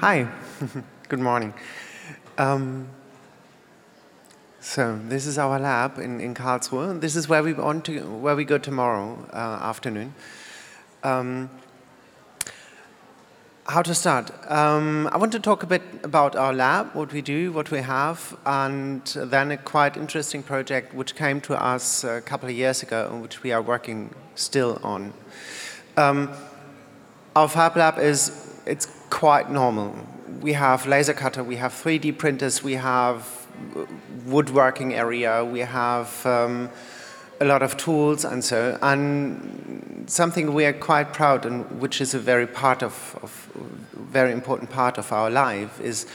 Hi, good morning. Um, so this is our lab in, in Karlsruhe. This is where we want to where we go tomorrow uh, afternoon. Um, how to start? Um, I want to talk a bit about our lab, what we do, what we have, and then a quite interesting project which came to us a couple of years ago and which we are working still on. Um, our Fab Lab is it's quite normal. We have laser cutter, we have 3D printers, we have woodworking area, we have um, a lot of tools and so and something we are quite proud and which is a very part of, of very important part of our life is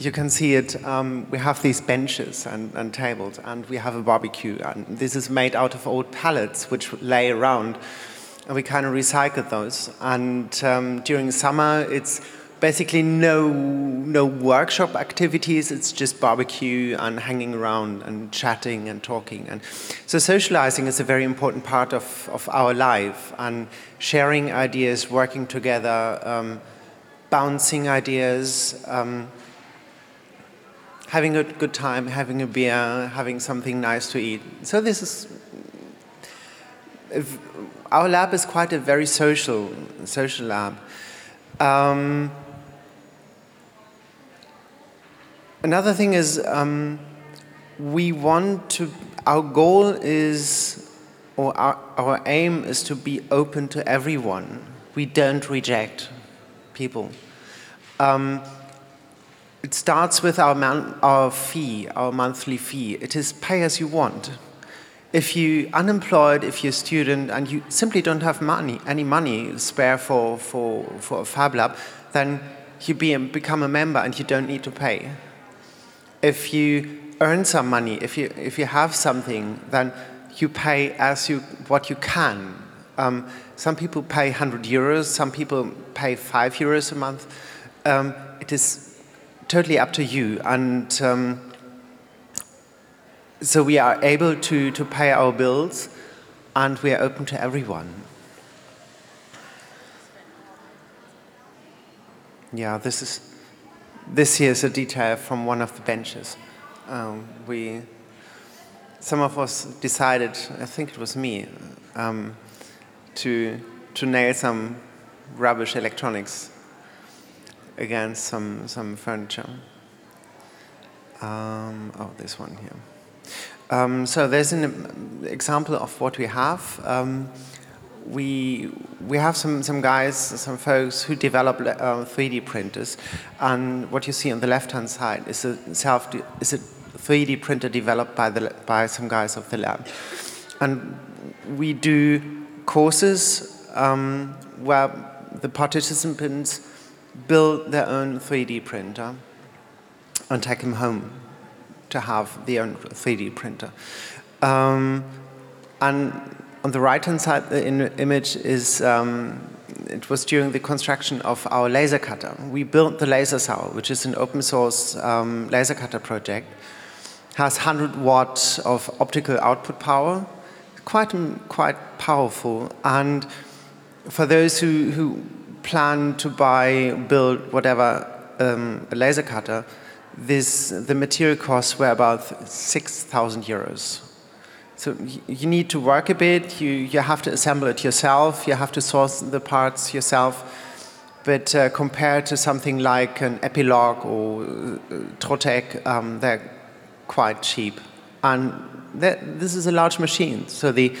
you can see it um, we have these benches and, and, tables and we have a barbecue and this is made out of old pallets which lay around and we kind of recycle those and um, during summer it's basically no no workshop activities. It's just barbecue and hanging around and chatting and talking. And so socializing is a very important part of, of our life and sharing ideas, working together, um, bouncing ideas. Um, having a good time, having a beer, having something nice to eat. So this is our lab is quite a very social social lab. Um, Another thing is um, we want to, our goal is, or our, our aim is to be open to everyone. We don't reject people. Um, it starts with our, man, our fee, our monthly fee. It is pay as you want. If you're unemployed, if you're a student, and you simply don't have money, any money spare for, for, for a Fab Lab, then you be, become a member and you don't need to pay if you earn some money, if you, if you have something, then you pay as you, what you can. Um, some people pay 100 euros, some people pay 5 euros a month. Um, it is totally up to you. And um, so we are able to, to pay our bills and we are open to everyone. Yeah, this is this here is a detail from one of the benches. Um, we, some of us decided, I think it was me, um, to, to nail some rubbish electronics against some, some furniture. Um, oh, this one here. Um, so there's an example of what we have. Um, we we have some some guys, some folks who develop uh, 3D printers, and what you see on the left hand side is a self is a 3D printer developed by the by some guys of the lab, and we do courses um, where the participants build their own 3D printer and take them home to have their own 3D printer. Um, and on the right-hand side the image is, um, it was during the construction of our laser cutter. We built the LaserSaur, which is an open source um, laser cutter project. Has 100 watts of optical output power, quite, quite powerful. And for those who, who plan to buy, build whatever, um, a laser cutter, this, the material costs were about 6,000 euros so you need to work a bit, you, you have to assemble it yourself, you have to source the parts yourself. But uh, compared to something like an Epilog or uh, Trotec, um, they're quite cheap. And this is a large machine, so the,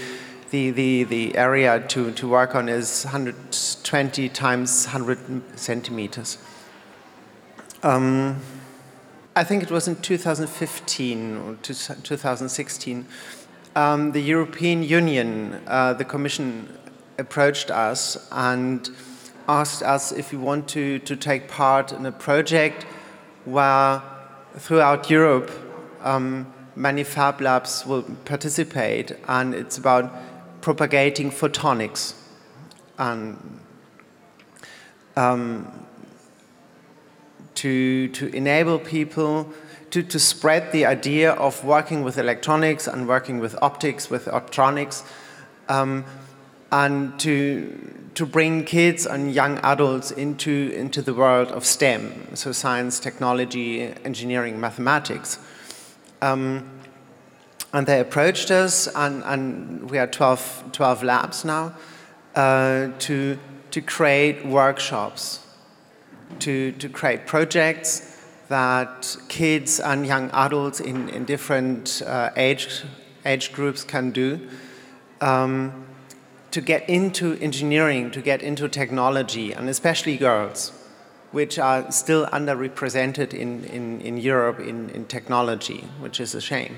the, the, the area to, to work on is 120 times 100 centimeters. Um, I think it was in 2015 or 2016 um, the European Union, uh, the Commission approached us and asked us if we want to, to take part in a project where throughout Europe um, many fab labs will participate and it's about propagating photonics. And um, to, to enable people to, to spread the idea of working with electronics and working with optics, with optronics, um, and to, to bring kids and young adults into, into the world of STEM, so science, technology, engineering, mathematics. Um, and they approached us, and, and we have 12, 12 labs now, uh, to, to create workshops, to, to create projects that kids and young adults in, in different uh, age, age groups can do. Um, to get into engineering, to get into technology, and especially girls, which are still underrepresented in, in, in Europe in, in technology, which is a shame.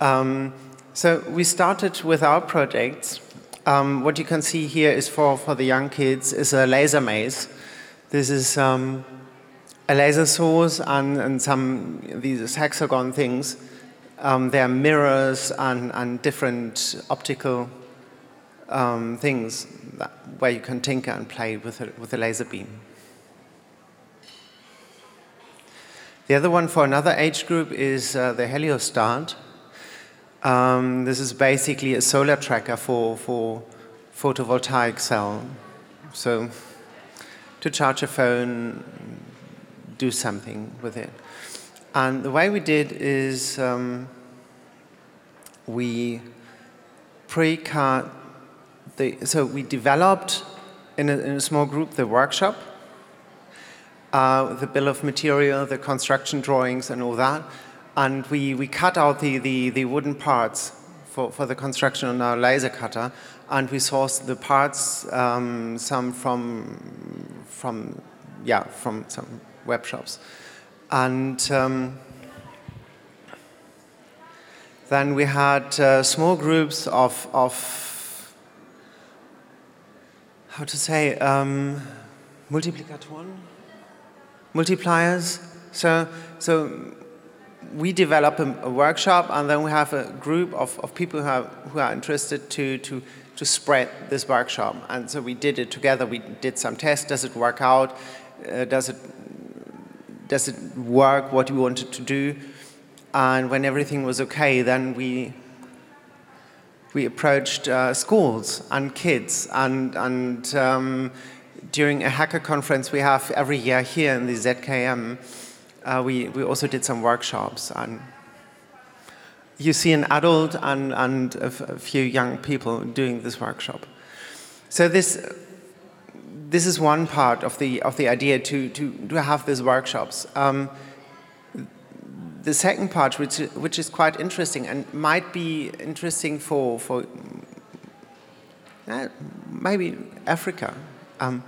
Um, so we started with our projects. Um, what you can see here is for, for the young kids is a laser maze. This is um, a laser source and, and some these hexagon things. Um, there are mirrors and, and different optical um, things that, where you can tinker and play with a, with a laser beam. The other one for another age group is uh, the Heliostat. Um, this is basically a solar tracker for, for photovoltaic cell. So to charge a phone, do something with it. And the way we did is um, we pre-cut the, so we developed in a, in a, small group the workshop, uh, the bill of material, the construction drawings, and all that. And we, we cut out the, the, the wooden parts for, for the construction on our laser cutter, and we sourced the parts, um, some from, from, yeah, from some web shops. And um, then we had uh, small groups of, of how to say, um, multiplicatoren, multipliers. So, so we develop a, a, workshop, and then we have a group of, of people who are, who are interested to, to, to spread this workshop. And so we did it together. We did some tests. Does it work out? Uh, does it does it work? What we wanted to do? And when everything was okay, then we we approached uh, schools and kids and, and um, during a hacker conference we have every year here in the ZKM, uh, we, we also did some workshops and you see an adult and, and a, few young people doing this workshop. So this, this is one part of the, of the idea to, to, to have these workshops. Um, the second part, which, which is quite interesting and might be interesting for, for uh, maybe Africa, um,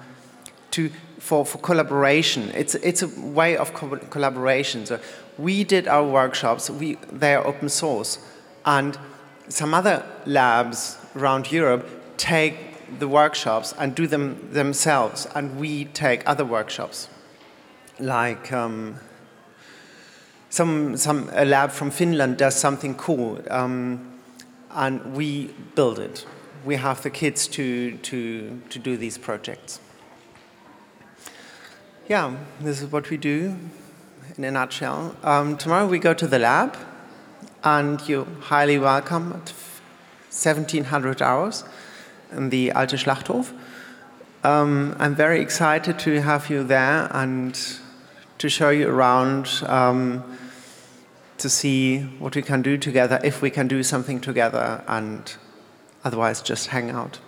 to, for, for collaboration. It's, it's a way of co collaboration. So we did our workshops, we, they are open source, and some other labs around Europe take the workshops and do them themselves, and we take other workshops, like um, some, some, a lab from Finland does something cool, um, and we build it. We have the kids to, to, to do these projects. Yeah, this is what we do in a nutshell. Um, tomorrow we go to the lab, and you're highly welcome at 1700 hours in the Alte Schlachthof. Um, I'm very excited to have you there and to show you around um, to see what we can do together, if we can do something together, and otherwise just hang out.